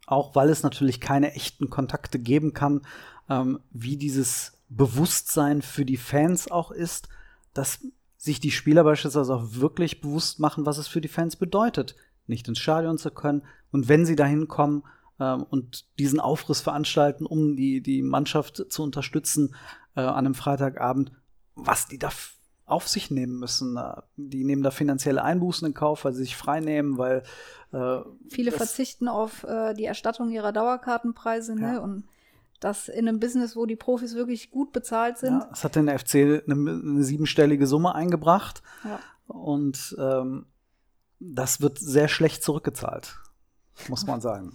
auch weil es natürlich keine echten Kontakte geben kann ähm, wie dieses Bewusstsein für die Fans auch ist, dass sich die Spieler beispielsweise auch wirklich bewusst machen, was es für die Fans bedeutet, nicht ins Stadion zu können. Und wenn sie dahin kommen ähm, und diesen Aufriss veranstalten, um die, die Mannschaft zu unterstützen äh, an einem Freitagabend, was die da auf sich nehmen müssen. Die nehmen da finanzielle Einbußen in Kauf, weil sie sich frei nehmen, weil äh, viele verzichten auf äh, die Erstattung ihrer Dauerkartenpreise, ne? Ja. Und das in einem Business, wo die Profis wirklich gut bezahlt sind. Ja, es hat den FC eine, eine siebenstellige Summe eingebracht. Ja. Und ähm, das wird sehr schlecht zurückgezahlt, muss man sagen.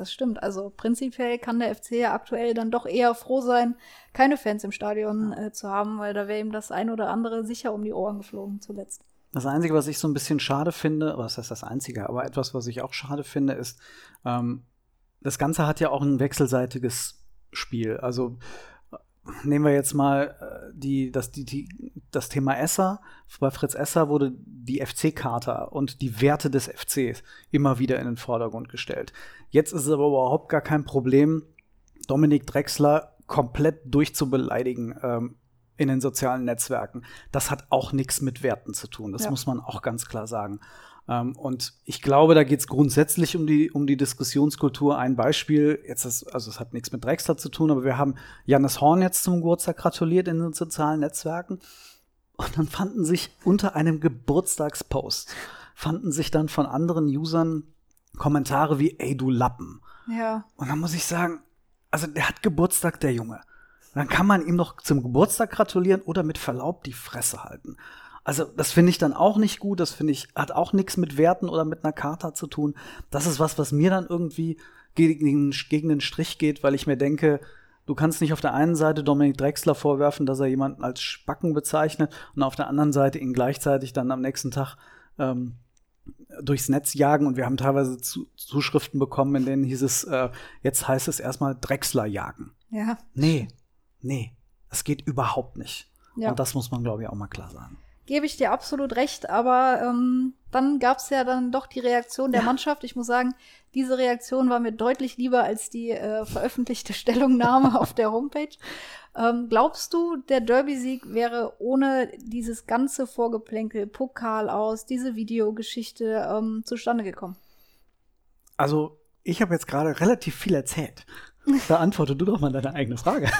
Das stimmt. Also prinzipiell kann der FC ja aktuell dann doch eher froh sein, keine Fans im Stadion äh, zu haben, weil da wäre ihm das ein oder andere sicher um die Ohren geflogen zuletzt. Das Einzige, was ich so ein bisschen schade finde, was heißt das Einzige, aber etwas, was ich auch schade finde, ist, ähm, das Ganze hat ja auch ein wechselseitiges Spiel. Also nehmen wir jetzt mal äh, die, das, die, die, das Thema Esser. Bei Fritz Esser wurde die FC-Charta und die Werte des FCs immer wieder in den Vordergrund gestellt. Jetzt ist es aber überhaupt gar kein Problem, Dominik Drexler komplett durchzubeleidigen ähm, in den sozialen Netzwerken. Das hat auch nichts mit Werten zu tun. Das ja. muss man auch ganz klar sagen. Ähm, und ich glaube, da geht es grundsätzlich um die, um die Diskussionskultur. Ein Beispiel, jetzt ist, also es hat nichts mit Drexler zu tun, aber wir haben Jannis Horn jetzt zum Geburtstag gratuliert in den sozialen Netzwerken. Und dann fanden sich unter einem Geburtstagspost, fanden sich dann von anderen Usern Kommentare wie, ey, du Lappen. Ja. Und dann muss ich sagen, also der hat Geburtstag, der Junge. Dann kann man ihm noch zum Geburtstag gratulieren oder mit Verlaub die Fresse halten. Also das finde ich dann auch nicht gut. Das finde ich hat auch nichts mit Werten oder mit einer Charta zu tun. Das ist was, was mir dann irgendwie gegen, gegen den Strich geht, weil ich mir denke, du kannst nicht auf der einen Seite Dominik Drexler vorwerfen, dass er jemanden als Spacken bezeichnet und auf der anderen Seite ihn gleichzeitig dann am nächsten Tag ähm, durchs Netz jagen. Und wir haben teilweise zu, Zuschriften bekommen, in denen hieß es, äh, jetzt heißt es erstmal Drexler jagen. Ja. Nee, nee, das geht überhaupt nicht. Ja. Und das muss man, glaube ich, auch mal klar sagen gebe ich dir absolut recht, aber ähm, dann gab es ja dann doch die Reaktion der ja. Mannschaft. Ich muss sagen, diese Reaktion war mir deutlich lieber als die äh, veröffentlichte Stellungnahme auf der Homepage. Ähm, glaubst du, der Derby-Sieg wäre ohne dieses ganze Vorgeplänkel, Pokal aus, diese Videogeschichte ähm, zustande gekommen? Also, ich habe jetzt gerade relativ viel erzählt. Beantworte du doch mal deine eigene Frage.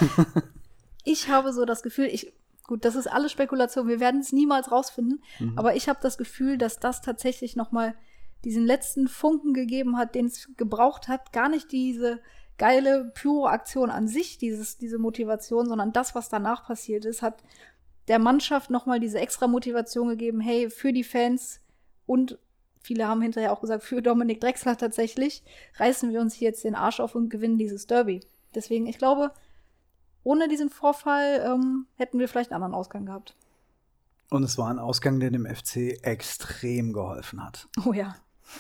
ich habe so das Gefühl, ich Gut, das ist alles Spekulation. Wir werden es niemals rausfinden. Mhm. Aber ich habe das Gefühl, dass das tatsächlich noch mal diesen letzten Funken gegeben hat, den es gebraucht hat. Gar nicht diese geile Pyro-Aktion an sich, dieses, diese Motivation, sondern das, was danach passiert ist, hat der Mannschaft noch mal diese extra Motivation gegeben. Hey, für die Fans und viele haben hinterher auch gesagt, für Dominik Drexler tatsächlich, reißen wir uns hier jetzt den Arsch auf und gewinnen dieses Derby. Deswegen, ich glaube, ohne diesen Vorfall ähm, hätten wir vielleicht einen anderen Ausgang gehabt. Und es war ein Ausgang, der dem FC extrem geholfen hat. Oh ja.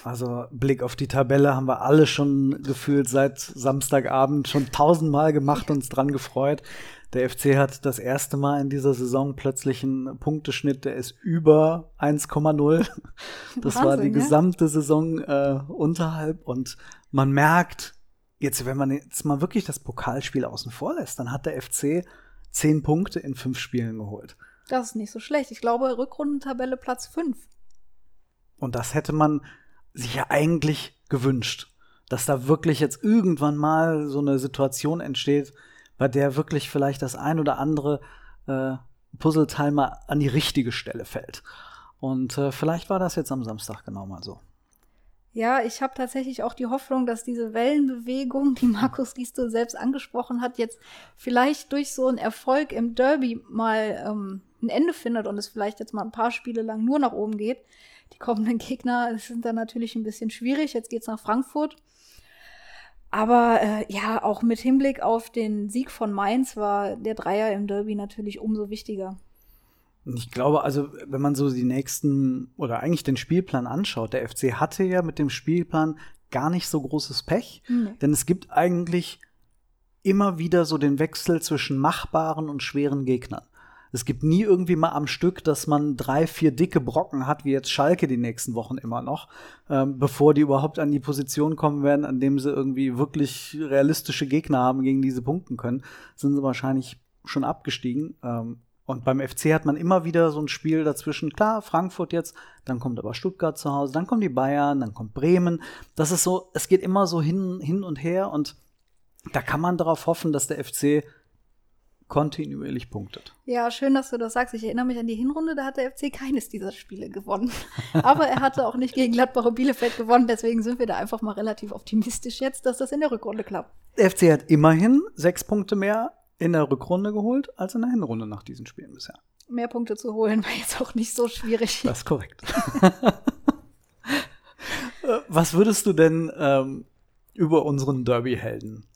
Also Blick auf die Tabelle haben wir alle schon gefühlt seit Samstagabend schon tausendmal gemacht, uns dran gefreut. Der FC hat das erste Mal in dieser Saison plötzlich einen Punkteschnitt, der ist über 1,0. Das Wahnsinn, war die ja? gesamte Saison äh, unterhalb und man merkt, jetzt, wenn man jetzt mal wirklich das Pokalspiel außen vor lässt, dann hat der FC zehn Punkte in fünf Spielen geholt. Das ist nicht so schlecht. Ich glaube, Rückrundentabelle Platz fünf. Und das hätte man sich ja eigentlich gewünscht, dass da wirklich jetzt irgendwann mal so eine Situation entsteht, bei der wirklich vielleicht das ein oder andere äh, Puzzleteil mal an die richtige Stelle fällt. Und äh, vielleicht war das jetzt am Samstag genau mal so. Ja, ich habe tatsächlich auch die Hoffnung, dass diese Wellenbewegung, die Markus Gisto selbst angesprochen hat, jetzt vielleicht durch so einen Erfolg im Derby mal ähm, ein Ende findet und es vielleicht jetzt mal ein paar Spiele lang nur nach oben geht. Die kommenden Gegner sind dann natürlich ein bisschen schwierig. Jetzt geht's nach Frankfurt. Aber äh, ja, auch mit Hinblick auf den Sieg von Mainz war der Dreier im Derby natürlich umso wichtiger. Ich glaube, also, wenn man so die nächsten oder eigentlich den Spielplan anschaut, der FC hatte ja mit dem Spielplan gar nicht so großes Pech, mhm. denn es gibt eigentlich immer wieder so den Wechsel zwischen machbaren und schweren Gegnern. Es gibt nie irgendwie mal am Stück, dass man drei, vier dicke Brocken hat, wie jetzt Schalke die nächsten Wochen immer noch, ähm, bevor die überhaupt an die Position kommen werden, an dem sie irgendwie wirklich realistische Gegner haben, gegen die sie punkten können, sind sie wahrscheinlich schon abgestiegen. Ähm, und beim FC hat man immer wieder so ein Spiel dazwischen. Klar, Frankfurt jetzt, dann kommt aber Stuttgart zu Hause, dann kommen die Bayern, dann kommt Bremen. Das ist so, es geht immer so hin, hin und her und da kann man darauf hoffen, dass der FC kontinuierlich punktet. Ja, schön, dass du das sagst. Ich erinnere mich an die Hinrunde, da hat der FC keines dieser Spiele gewonnen. Aber er hatte auch nicht gegen Gladbach und Bielefeld gewonnen, deswegen sind wir da einfach mal relativ optimistisch jetzt, dass das in der Rückrunde klappt. Der FC hat immerhin sechs Punkte mehr in der Rückrunde geholt als in der Hinrunde nach diesen Spielen bisher. Mehr Punkte zu holen war jetzt auch nicht so schwierig. Das ist korrekt. Was würdest du denn ähm, über unseren Derby-Helden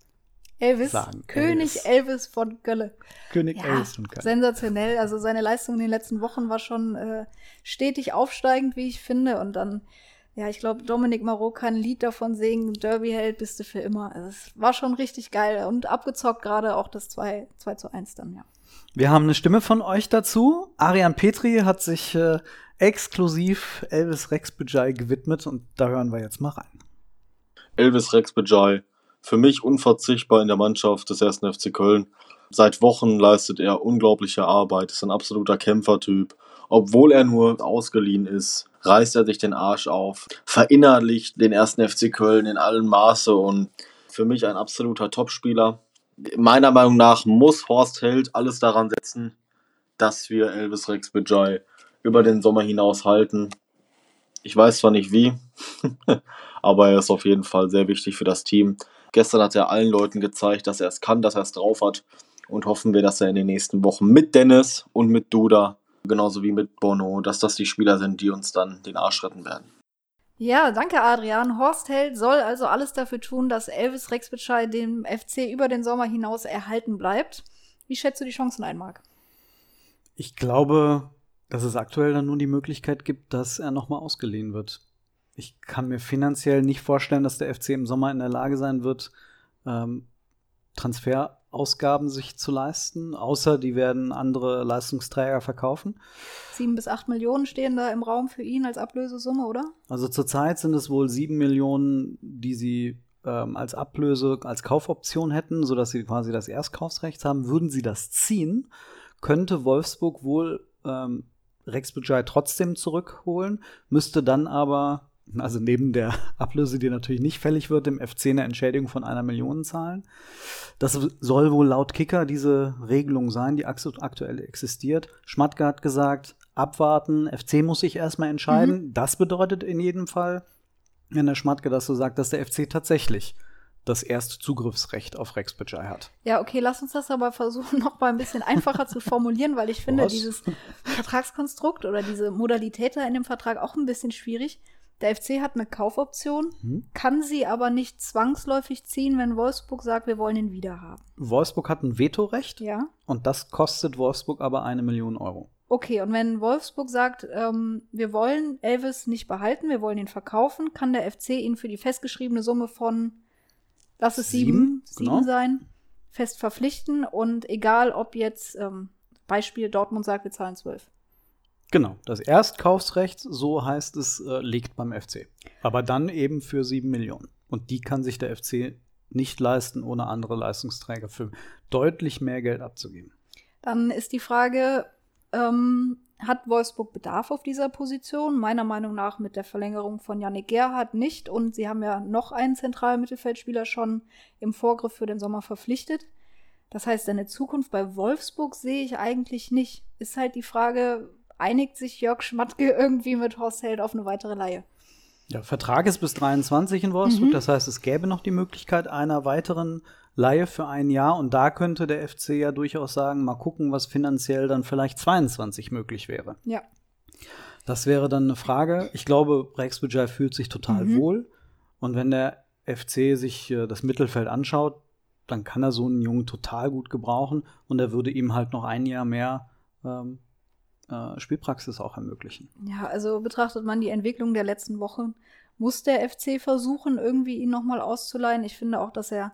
Elvis, sagen? König Elvis. Elvis von Gölle. König ja, Elvis von Gölle. Sensationell. Also seine Leistung in den letzten Wochen war schon äh, stetig aufsteigend, wie ich finde. Und dann Ja, ich glaube, Dominik Marot kann ein Lied davon singen, Derby-Held bist du für immer. Also, es war schon richtig geil und abgezockt gerade auch das 2, 2 zu 1 dann, ja. Wir haben eine Stimme von euch dazu. Arian Petri hat sich äh, exklusiv Elvis Rex Bejai gewidmet und da hören wir jetzt mal rein. Elvis Rex Bejai, für mich unverzichtbar in der Mannschaft des 1. FC Köln. Seit Wochen leistet er unglaubliche Arbeit, ist ein absoluter Kämpfertyp. Obwohl er nur ausgeliehen ist, reißt er sich den Arsch auf, verinnerlicht den 1. FC Köln in allen Maße und für mich ein absoluter Topspieler. Meiner Meinung nach muss Horst Held alles daran setzen, dass wir Elvis Rex Bejai über den Sommer hinaus halten. Ich weiß zwar nicht wie, aber er ist auf jeden Fall sehr wichtig für das Team. Gestern hat er allen Leuten gezeigt, dass er es kann, dass er es drauf hat. Und hoffen wir, dass er in den nächsten Wochen mit Dennis und mit Duda, genauso wie mit Bono, dass das die Spieler sind, die uns dann den Arsch retten werden. Ja, danke Adrian. Horst Held soll also alles dafür tun, dass Elvis Rexbitschei dem FC über den Sommer hinaus erhalten bleibt. Wie schätzt du die Chancen ein, Marc? Ich glaube, dass es aktuell dann nur die Möglichkeit gibt, dass er nochmal ausgeliehen wird. Ich kann mir finanziell nicht vorstellen, dass der FC im Sommer in der Lage sein wird, ähm, Transferausgaben sich zu leisten, außer die werden andere Leistungsträger verkaufen. Sieben bis acht Millionen stehen da im Raum für ihn als Ablösesumme, oder? Also zurzeit sind es wohl sieben Millionen, die sie ähm, als Ablöse, als Kaufoption hätten, sodass sie quasi das Erstkaufsrecht haben. Würden sie das ziehen, könnte Wolfsburg wohl ähm, Rex Bujai trotzdem zurückholen, müsste dann aber, also neben der Ablöse, die natürlich nicht fällig wird, dem FC eine Entschädigung von einer Million zahlen. Das soll wohl laut Kicker diese Regelung sein, die aktuell existiert. Schmatke hat gesagt, abwarten, FC muss sich erstmal entscheiden. Mhm. Das bedeutet in jedem Fall, wenn der Schmatke das so sagt, dass der FC tatsächlich das erste Zugriffsrecht auf Rex Bajai hat. Ja, okay, lass uns das aber versuchen, noch mal ein bisschen einfacher zu formulieren, weil ich finde Was? dieses Vertragskonstrukt oder diese Modalität da in dem Vertrag auch ein bisschen schwierig. Der FC hat eine Kaufoption, hm. kann sie aber nicht zwangsläufig ziehen, wenn Wolfsburg sagt, wir wollen ihn wieder haben. Wolfsburg hat ein Vetorecht. Ja. Und das kostet Wolfsburg aber eine Million Euro. Okay, und wenn Wolfsburg sagt, ähm, wir wollen Elvis nicht behalten, wir wollen ihn verkaufen, kann der FC ihn für die festgeschriebene Summe von lass es sieben, sieben, genau. sein, fest verpflichten und egal ob jetzt, ähm, Beispiel Dortmund sagt, wir zahlen zwölf. Genau, das Erstkaufsrecht, so heißt es, äh, liegt beim FC. Aber dann eben für sieben Millionen. Und die kann sich der FC nicht leisten, ohne andere Leistungsträger für deutlich mehr Geld abzugeben. Dann ist die Frage, ähm, hat Wolfsburg Bedarf auf dieser Position? Meiner Meinung nach mit der Verlängerung von Yannick Gerhardt nicht. Und sie haben ja noch einen zentralen Mittelfeldspieler schon im Vorgriff für den Sommer verpflichtet. Das heißt, eine Zukunft bei Wolfsburg sehe ich eigentlich nicht. Ist halt die Frage, einigt sich Jörg Schmatke irgendwie mit Horst Held auf eine weitere Leihe? Ja, Vertrag ist bis 23 in Wolfsburg. Mhm. Das heißt, es gäbe noch die Möglichkeit einer weiteren Laie für ein Jahr. Und da könnte der FC ja durchaus sagen, mal gucken, was finanziell dann vielleicht 22 möglich wäre. Ja. Das wäre dann eine Frage. Ich glaube, Rex Bujai fühlt sich total mhm. wohl. Und wenn der FC sich äh, das Mittelfeld anschaut, dann kann er so einen Jungen total gut gebrauchen und er würde ihm halt noch ein Jahr mehr ähm, äh, Spielpraxis auch ermöglichen. Ja, also betrachtet man die Entwicklung der letzten Wochen, muss der FC versuchen, irgendwie ihn nochmal auszuleihen. Ich finde auch, dass er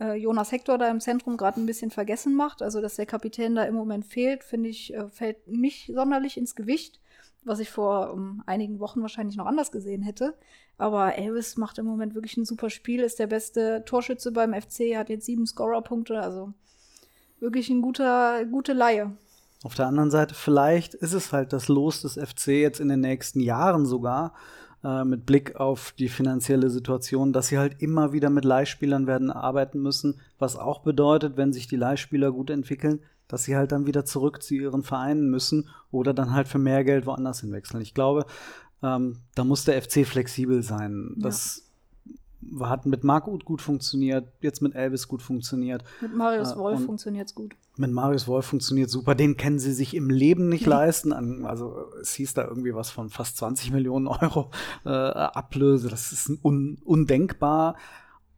äh, Jonas Hector da im Zentrum gerade ein bisschen vergessen macht. Also, dass der Kapitän da im Moment fehlt, finde ich, äh, fällt nicht sonderlich ins Gewicht, was ich vor um, einigen Wochen wahrscheinlich noch anders gesehen hätte. Aber Elvis macht im Moment wirklich ein super Spiel, ist der beste Torschütze beim FC, hat jetzt sieben Scorerpunkte, also wirklich ein guter, gute Laie. Auf der anderen Seite, vielleicht ist es halt das Los des FC jetzt in den nächsten Jahren sogar, äh, mit Blick auf die finanzielle Situation, dass sie halt immer wieder mit Leihspielern werden arbeiten müssen, was auch bedeutet, wenn sich die Leihspieler gut entwickeln, dass sie halt dann wieder zurück zu ihren Vereinen müssen oder dann halt für mehr Geld woanders hinwechseln. Ich glaube, ähm, da muss der FC flexibel sein. Das hat mit Marc Uth gut funktioniert, jetzt mit Elvis gut funktioniert. Mit Marius äh, Wolf funktioniert es gut. Mit Marius Wolf funktioniert super. Den können sie sich im Leben nicht leisten. Also es hieß da irgendwie was von fast 20 Millionen Euro äh, Ablöse. Das ist un undenkbar.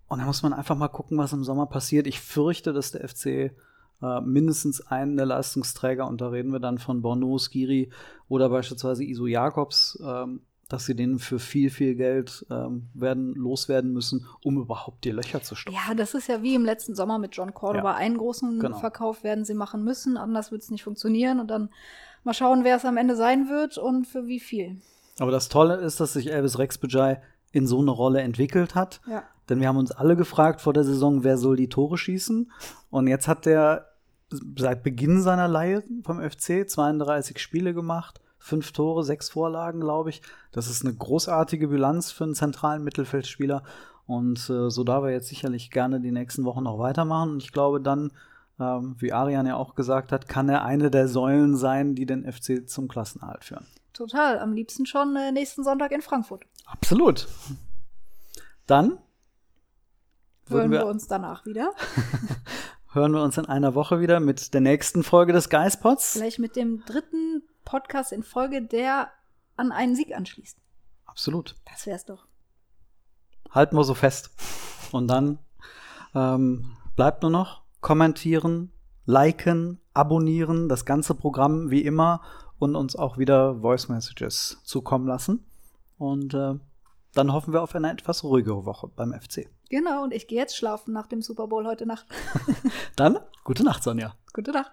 Und da muss man einfach mal gucken, was im Sommer passiert. Ich fürchte, dass der FC äh, mindestens einen der Leistungsträger, und da reden wir dann von Bono, Skiri oder beispielsweise Iso Jakobs, ähm, dass sie den für viel, viel Geld ähm, werden loswerden müssen, um überhaupt die Löcher zu stoppen. Ja, das ist ja wie im letzten Sommer mit John Cordoba. Ja. Einen großen Genau. Verkauf werden sie machen müssen, anders wird es nicht funktionieren. Und dann mal schauen, wer es am Ende sein wird und für wie viel. Aber das Tolle ist, dass sich Elvis Rex Bajai in so eine Rolle entwickelt hat. Ja. Denn wir haben uns alle gefragt vor der Saison, wer soll die Tore schießen? Und jetzt hat der seit Beginn seiner Leihe vom FC 32 Spiele gemacht, fünf Tore, sechs Vorlagen, glaube ich. Das ist eine großartige Bilanz für einen zentralen Mittelfeldspieler. Und äh, so darf er jetzt sicherlich gerne die nächsten Wochen noch weitermachen. Und ich glaube dann, ähm, wie Arian ja auch gesagt hat, kann er eine der Säulen sein, die den FC zum Klassenerhalt führen. Total. Am liebsten schon äh, nächsten Sonntag in Frankfurt. Absolut. Dann Hören wir, wir, uns danach wieder. hören wir uns in einer Woche wieder mit der nächsten Folge des Geispots. Vielleicht mit dem dritten Podcast in Folge, der an einen Sieg anschließt. Absolut. Das wär's doch. Halten wir so fest. Und dann ähm, bleibt nur noch kommentieren, liken, abonnieren, das ganze Programm wie immer und uns auch wieder Voice Messages zukommen lassen. Und äh, dann hoffen wir auf eine etwas ruhigere Woche beim FC. Genau, und ich gehe jetzt schlafen nach dem Super Bowl heute Nacht. Dann gute Nacht, Sonja. Gute Nacht.